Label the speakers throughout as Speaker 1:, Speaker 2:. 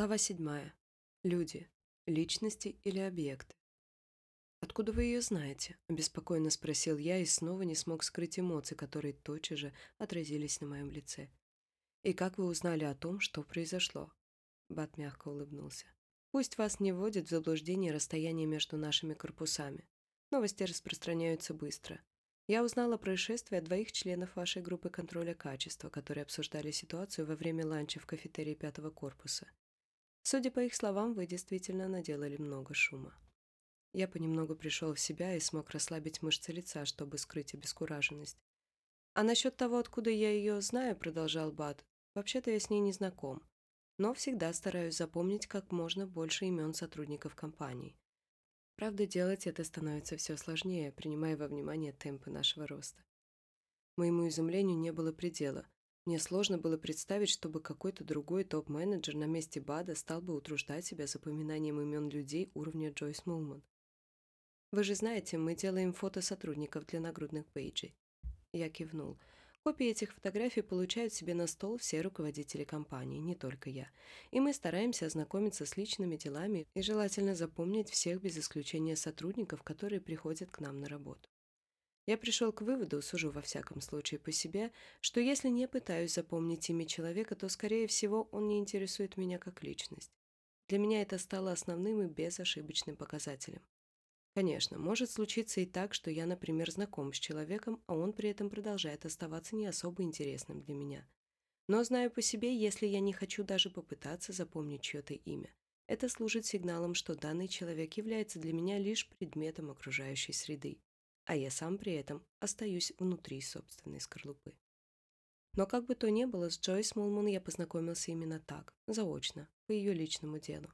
Speaker 1: Глава седьмая. Люди. Личности или объекты. «Откуда вы ее знаете?» – обеспокоенно спросил я и снова не смог скрыть эмоции, которые тотчас же отразились на моем лице. «И как вы узнали о том, что произошло?» Бат мягко улыбнулся. «Пусть вас не вводит в заблуждение расстояние между нашими корпусами. Новости распространяются быстро. Я узнала о происшествии от двоих членов вашей группы контроля качества, которые обсуждали ситуацию во время ланча в кафетерии пятого корпуса. Судя по их словам, вы действительно наделали много шума. Я понемногу пришел в себя и смог расслабить мышцы лица, чтобы скрыть обескураженность. А насчет того, откуда я ее знаю, продолжал Бат, вообще-то я с ней не знаком, но всегда стараюсь запомнить как можно больше имен сотрудников компании. Правда, делать это становится все сложнее, принимая во внимание темпы нашего роста. Моему изумлению не было предела – мне сложно было представить, чтобы какой-то другой топ-менеджер на месте Бада стал бы утруждать себя запоминанием имен людей уровня Джойс Мулман. «Вы же знаете, мы делаем фото сотрудников для нагрудных пейджей». Я кивнул. Копии этих фотографий получают себе на стол все руководители компании, не только я. И мы стараемся ознакомиться с личными делами и желательно запомнить всех без исключения сотрудников, которые приходят к нам на работу. Я пришел к выводу, сужу во всяком случае по себе, что если не пытаюсь запомнить имя человека, то, скорее всего, он не интересует меня как личность. Для меня это стало основным и безошибочным показателем. Конечно, может случиться и так, что я, например, знаком с человеком, а он при этом продолжает оставаться не особо интересным для меня. Но знаю по себе, если я не хочу даже попытаться запомнить чье-то имя, это служит сигналом, что данный человек является для меня лишь предметом окружающей среды а я сам при этом остаюсь внутри собственной скорлупы. Но как бы то ни было, с Джойс Мулман я познакомился именно так, заочно, по ее личному делу.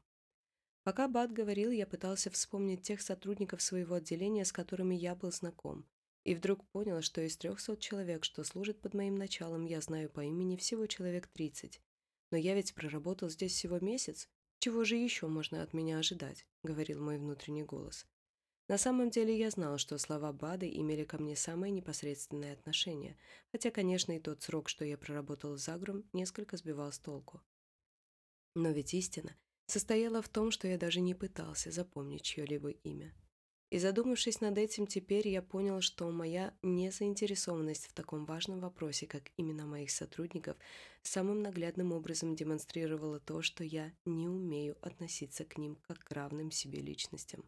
Speaker 1: Пока Бат говорил, я пытался вспомнить тех сотрудников своего отделения, с которыми я был знаком, и вдруг понял, что из трехсот человек, что служат под моим началом, я знаю по имени всего человек тридцать. Но я ведь проработал здесь всего месяц. Чего же еще можно от меня ожидать? — говорил мой внутренний голос. На самом деле я знал, что слова Бады имели ко мне самое непосредственное отношение, хотя, конечно, и тот срок, что я проработал за Гром, несколько сбивал с толку. Но ведь истина состояла в том, что я даже не пытался запомнить чье-либо имя. И задумавшись над этим, теперь я понял, что моя незаинтересованность в таком важном вопросе, как имена моих сотрудников, самым наглядным образом демонстрировала то, что я не умею относиться к ним как к равным себе личностям.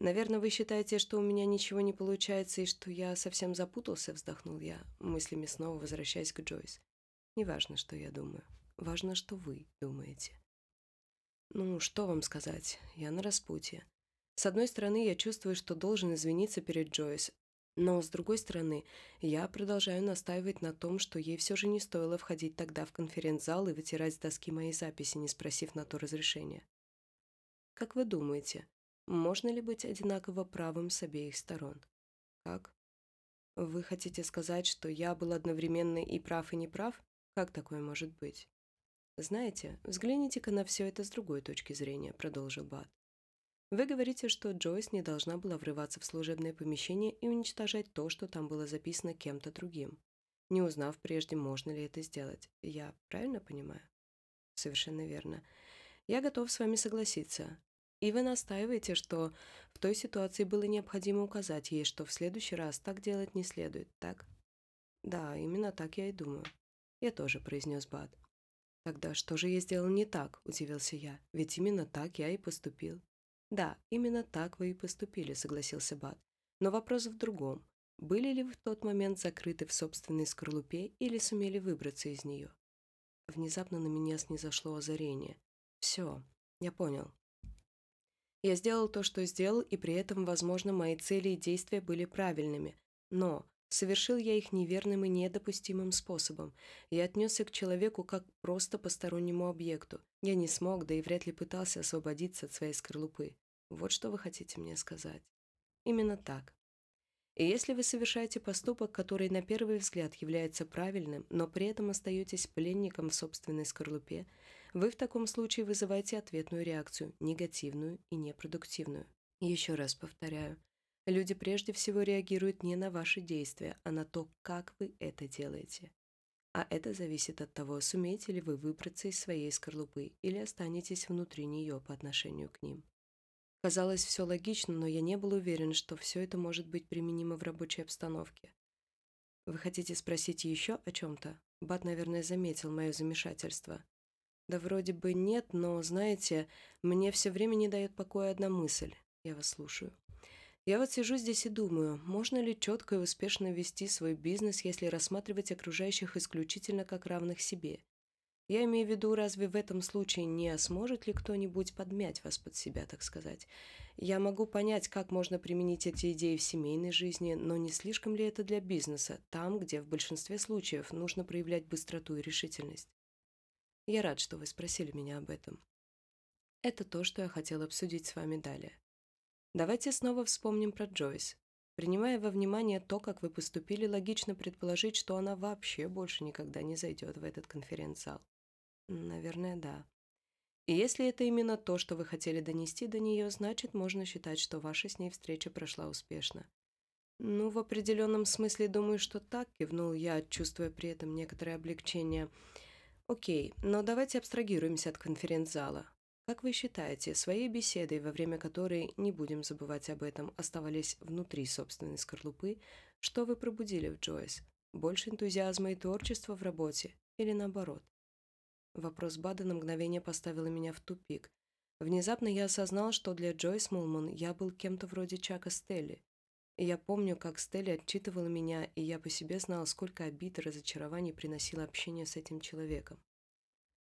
Speaker 1: «Наверное, вы считаете, что у меня ничего не получается и что я совсем запутался?» – вздохнул я, мыслями снова возвращаясь к Джойс. «Не что я думаю. Важно, что вы думаете». «Ну, что вам сказать? Я на распутье. С одной стороны, я чувствую, что должен извиниться перед Джойс, но с другой стороны, я продолжаю настаивать на том, что ей все же не стоило входить тогда в конференц-зал и вытирать с доски мои записи, не спросив на то разрешения. Как вы думаете, можно ли быть одинаково правым с обеих сторон? Как? Вы хотите сказать, что я был одновременно и прав, и не прав? Как такое может быть? Знаете, взгляните-ка на все это с другой точки зрения, продолжил Бат. Вы говорите, что Джойс не должна была врываться в служебное помещение и уничтожать то, что там было записано кем-то другим. Не узнав прежде, можно ли это сделать. Я правильно понимаю? Совершенно верно. Я готов с вами согласиться. И вы настаиваете, что в той ситуации было необходимо указать ей, что в следующий раз так делать не следует, так? Да, именно так я и думаю. Я тоже произнес Бат. Тогда что же я сделал не так, удивился я, ведь именно так я и поступил. Да, именно так вы и поступили, согласился Бат. Но вопрос в другом. Были ли вы в тот момент закрыты в собственной скорлупе или сумели выбраться из нее? Внезапно на меня снизошло озарение. Все, я понял. Я сделал то, что сделал, и при этом, возможно, мои цели и действия были правильными. Но совершил я их неверным и недопустимым способом. Я отнесся к человеку как просто постороннему объекту. Я не смог, да и вряд ли пытался освободиться от своей скорлупы. Вот что вы хотите мне сказать. Именно так. И если вы совершаете поступок, который на первый взгляд является правильным, но при этом остаетесь пленником в собственной скорлупе, вы в таком случае вызываете ответную реакцию, негативную и непродуктивную. Еще раз повторяю, люди прежде всего реагируют не на ваши действия, а на то, как вы это делаете. А это зависит от того, сумеете ли вы выбраться из своей скорлупы или останетесь внутри нее по отношению к ним. Казалось, все логично, но я не был уверен, что все это может быть применимо в рабочей обстановке. Вы хотите спросить еще о чем-то? Бат, наверное, заметил мое замешательство. Да вроде бы нет, но, знаете, мне все время не дает покоя одна мысль. Я вас слушаю. Я вот сижу здесь и думаю, можно ли четко и успешно вести свой бизнес, если рассматривать окружающих исключительно как равных себе? Я имею в виду, разве в этом случае не сможет ли кто-нибудь подмять вас под себя, так сказать? Я могу понять, как можно применить эти идеи в семейной жизни, но не слишком ли это для бизнеса, там, где в большинстве случаев нужно проявлять быстроту и решительность? Я рад, что вы спросили меня об этом. Это то, что я хотел обсудить с вами далее. Давайте снова вспомним про Джойс. Принимая во внимание то, как вы поступили, логично предположить, что она вообще больше никогда не зайдет в этот конференц-зал. Наверное, да. И если это именно то, что вы хотели донести до нее, значит, можно считать, что ваша с ней встреча прошла успешно. Ну, в определенном смысле думаю, что так, кивнул я, чувствуя при этом некоторое облегчение – Окей, но давайте абстрагируемся от конференц-зала. Как вы считаете, своей беседой, во время которой, не будем забывать об этом, оставались внутри собственной скорлупы, что вы пробудили в Джойс? Больше энтузиазма и творчества в работе или наоборот? Вопрос Бада на мгновение поставил меня в тупик. Внезапно я осознал, что для Джойс Мулман я был кем-то вроде Чака Стелли, я помню, как Стелли отчитывала меня, и я по себе знала, сколько обид и разочарований приносило общение с этим человеком.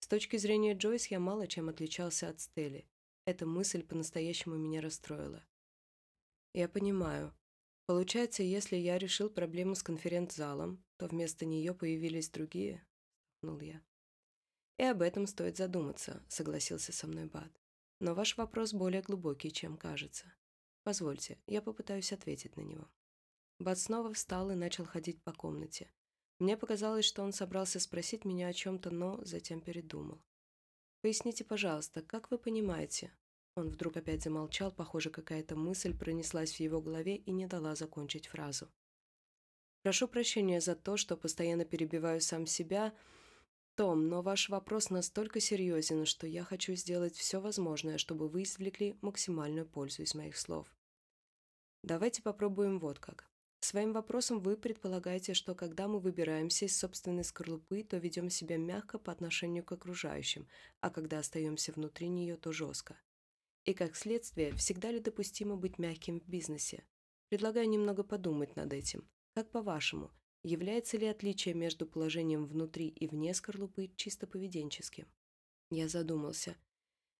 Speaker 1: С точки зрения Джойс я мало чем отличался от Стелли. Эта мысль по-настоящему меня расстроила. Я понимаю. Получается, если я решил проблему с конференц-залом, то вместо нее появились другие, столкнул я. И об этом стоит задуматься, согласился со мной Бат. Но ваш вопрос более глубокий, чем кажется. Позвольте, я попытаюсь ответить на него. Бат снова встал и начал ходить по комнате. Мне показалось, что он собрался спросить меня о чем-то, но затем передумал. «Поясните, пожалуйста, как вы понимаете?» Он вдруг опять замолчал, похоже, какая-то мысль пронеслась в его голове и не дала закончить фразу. «Прошу прощения за то, что постоянно перебиваю сам себя, том, но ваш вопрос настолько серьезен, что я хочу сделать все возможное, чтобы вы извлекли максимальную пользу из моих слов. Давайте попробуем вот как. Своим вопросом вы предполагаете, что когда мы выбираемся из собственной скорлупы, то ведем себя мягко по отношению к окружающим, а когда остаемся внутри нее, то жестко. И как следствие, всегда ли допустимо быть мягким в бизнесе? Предлагаю немного подумать над этим. Как по-вашему, Является ли отличие между положением внутри и вне скорлупы чисто поведенческим? Я задумался.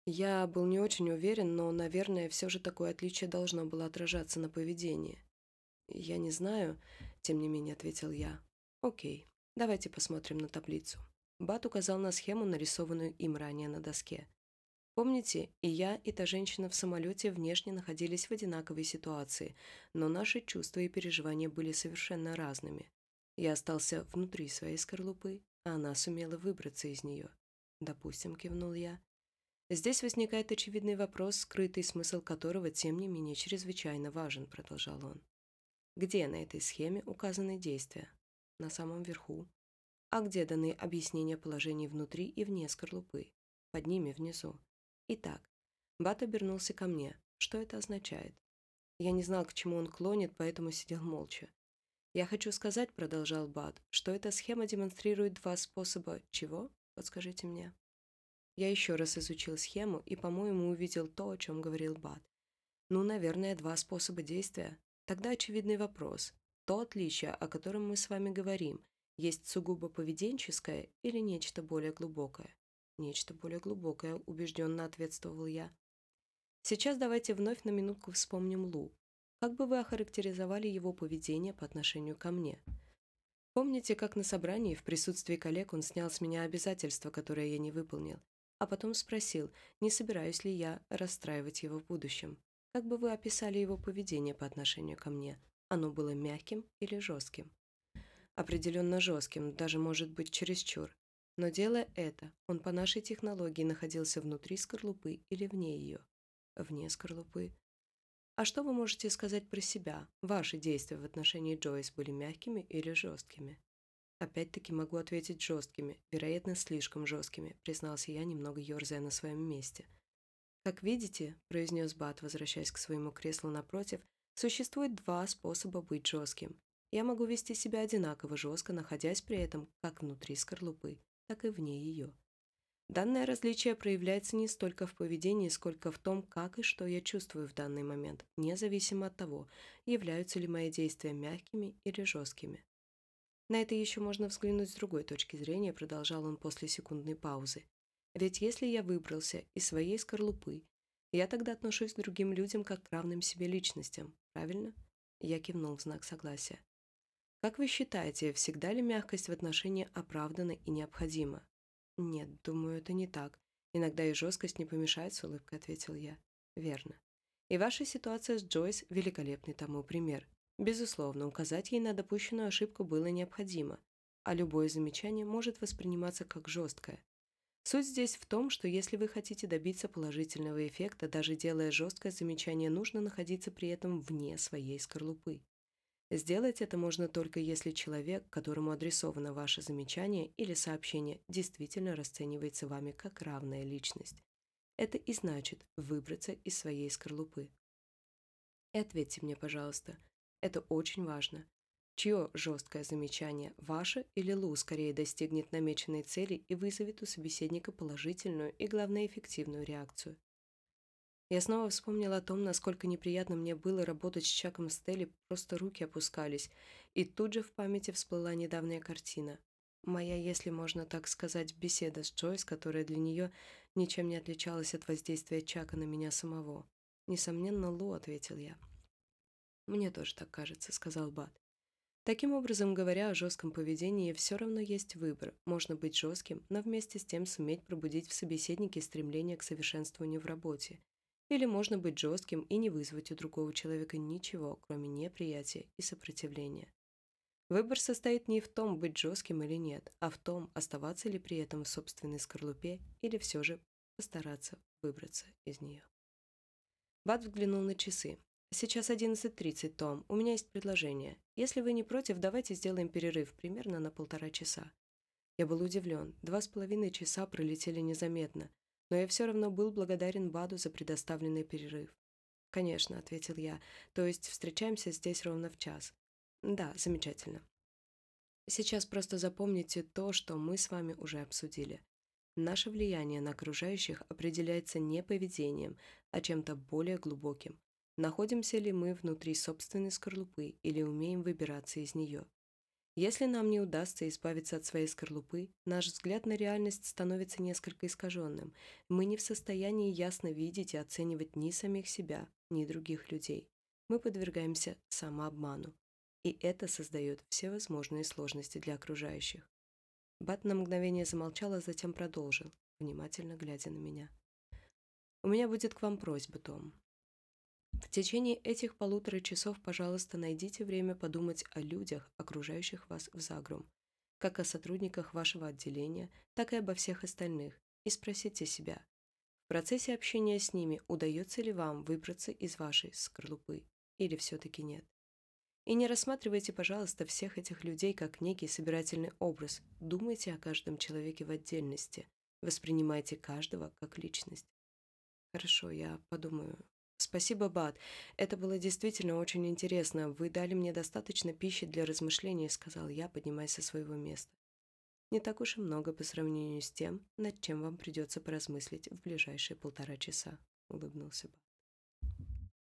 Speaker 1: Я был не очень уверен, но, наверное, все же такое отличие должно было отражаться на поведении. Я не знаю, тем не менее ответил я. Окей, давайте посмотрим на таблицу. Бат указал на схему, нарисованную им ранее на доске. Помните, и я, и та женщина в самолете внешне находились в одинаковой ситуации, но наши чувства и переживания были совершенно разными. Я остался внутри своей скорлупы, а она сумела выбраться из нее. Допустим, кивнул я. Здесь возникает очевидный вопрос, скрытый смысл которого, тем не менее, чрезвычайно важен, продолжал он. Где на этой схеме указаны действия? На самом верху. А где даны объяснения положений внутри и вне скорлупы? Под ними внизу. Итак, Бат обернулся ко мне. Что это означает? Я не знал, к чему он клонит, поэтому сидел молча. «Я хочу сказать», — продолжал Бат, «что эта схема демонстрирует два способа чего? Подскажите мне». Я еще раз изучил схему и, по-моему, увидел то, о чем говорил Бат. Ну, наверное, два способа действия. Тогда очевидный вопрос. То отличие, о котором мы с вами говорим, есть сугубо поведенческое или нечто более глубокое? Нечто более глубокое, убежденно ответствовал я. Сейчас давайте вновь на минутку вспомним Лу. Как бы вы охарактеризовали его поведение по отношению ко мне? Помните, как на собрании в присутствии коллег он снял с меня обязательства, которые я не выполнил, а потом спросил, не собираюсь ли я расстраивать его в будущем? Как бы вы описали его поведение по отношению ко мне? Оно было мягким или жестким? Определенно жестким, даже может быть чересчур. Но делая это, он по нашей технологии находился внутри скорлупы или вне ее. Вне скорлупы. А что вы можете сказать про себя? Ваши действия в отношении Джойс были мягкими или жесткими? Опять-таки могу ответить жесткими, вероятно, слишком жесткими, признался я, немного ерзая на своем месте. Как видите, произнес Бат, возвращаясь к своему креслу напротив, существует два способа быть жестким. Я могу вести себя одинаково жестко, находясь при этом как внутри скорлупы, так и вне ее. Данное различие проявляется не столько в поведении, сколько в том, как и что я чувствую в данный момент, независимо от того, являются ли мои действия мягкими или жесткими. На это еще можно взглянуть с другой точки зрения, продолжал он после секундной паузы. Ведь если я выбрался из своей скорлупы, я тогда отношусь к другим людям как к равным себе личностям, правильно? Я кивнул в знак согласия. Как вы считаете, всегда ли мягкость в отношении оправдана и необходима? Нет, думаю, это не так. Иногда и жесткость не помешает, с улыбкой ответил я. Верно. И ваша ситуация с Джойс – великолепный тому пример. Безусловно, указать ей на допущенную ошибку было необходимо, а любое замечание может восприниматься как жесткое. Суть здесь в том, что если вы хотите добиться положительного эффекта, даже делая жесткое замечание, нужно находиться при этом вне своей скорлупы. Сделать это можно только если человек, которому адресовано ваше замечание или сообщение, действительно расценивается вами как равная личность. Это и значит выбраться из своей скорлупы. И ответьте мне, пожалуйста, это очень важно. Чье жесткое замечание, ваше или Лу, скорее достигнет намеченной цели и вызовет у собеседника положительную и, главное, эффективную реакцию? Я снова вспомнила о том, насколько неприятно мне было работать с Чаком Стелли, просто руки опускались, и тут же в памяти всплыла недавняя картина. Моя, если можно так сказать, беседа с Джойс, которая для нее ничем не отличалась от воздействия Чака на меня самого. «Несомненно, Лу», — ответил я. «Мне тоже так кажется», — сказал Бат. Таким образом, говоря о жестком поведении, все равно есть выбор. Можно быть жестким, но вместе с тем суметь пробудить в собеседнике стремление к совершенствованию в работе. Или можно быть жестким и не вызвать у другого человека ничего, кроме неприятия и сопротивления. Выбор состоит не в том, быть жестким или нет, а в том, оставаться ли при этом в собственной скорлупе или все же постараться выбраться из нее. Бат взглянул на часы. «Сейчас 11.30, Том. У меня есть предложение. Если вы не против, давайте сделаем перерыв примерно на полтора часа». Я был удивлен. Два с половиной часа пролетели незаметно но я все равно был благодарен Баду за предоставленный перерыв. «Конечно», — ответил я, — «то есть встречаемся здесь ровно в час». «Да, замечательно». Сейчас просто запомните то, что мы с вами уже обсудили. Наше влияние на окружающих определяется не поведением, а чем-то более глубоким. Находимся ли мы внутри собственной скорлупы или умеем выбираться из нее? Если нам не удастся избавиться от своей скорлупы, наш взгляд на реальность становится несколько искаженным. Мы не в состоянии ясно видеть и оценивать ни самих себя, ни других людей. Мы подвергаемся самообману. И это создает всевозможные сложности для окружающих. Бат на мгновение замолчал, а затем продолжил, внимательно глядя на меня. «У меня будет к вам просьба, Том. В течение этих полутора часов, пожалуйста, найдите время подумать о людях, окружающих вас в Загрум, как о сотрудниках вашего отделения, так и обо всех остальных, и спросите себя, в процессе общения с ними удается ли вам выбраться из вашей скорлупы, или все-таки нет. И не рассматривайте, пожалуйста, всех этих людей как некий собирательный образ, думайте о каждом человеке в отдельности, воспринимайте каждого как личность. Хорошо, я подумаю, Спасибо, Бат. Это было действительно очень интересно. Вы дали мне достаточно пищи для размышлений, сказал я, поднимаясь со своего места. Не так уж и много по сравнению с тем, над чем вам придется поразмыслить в ближайшие полтора часа, улыбнулся Бат.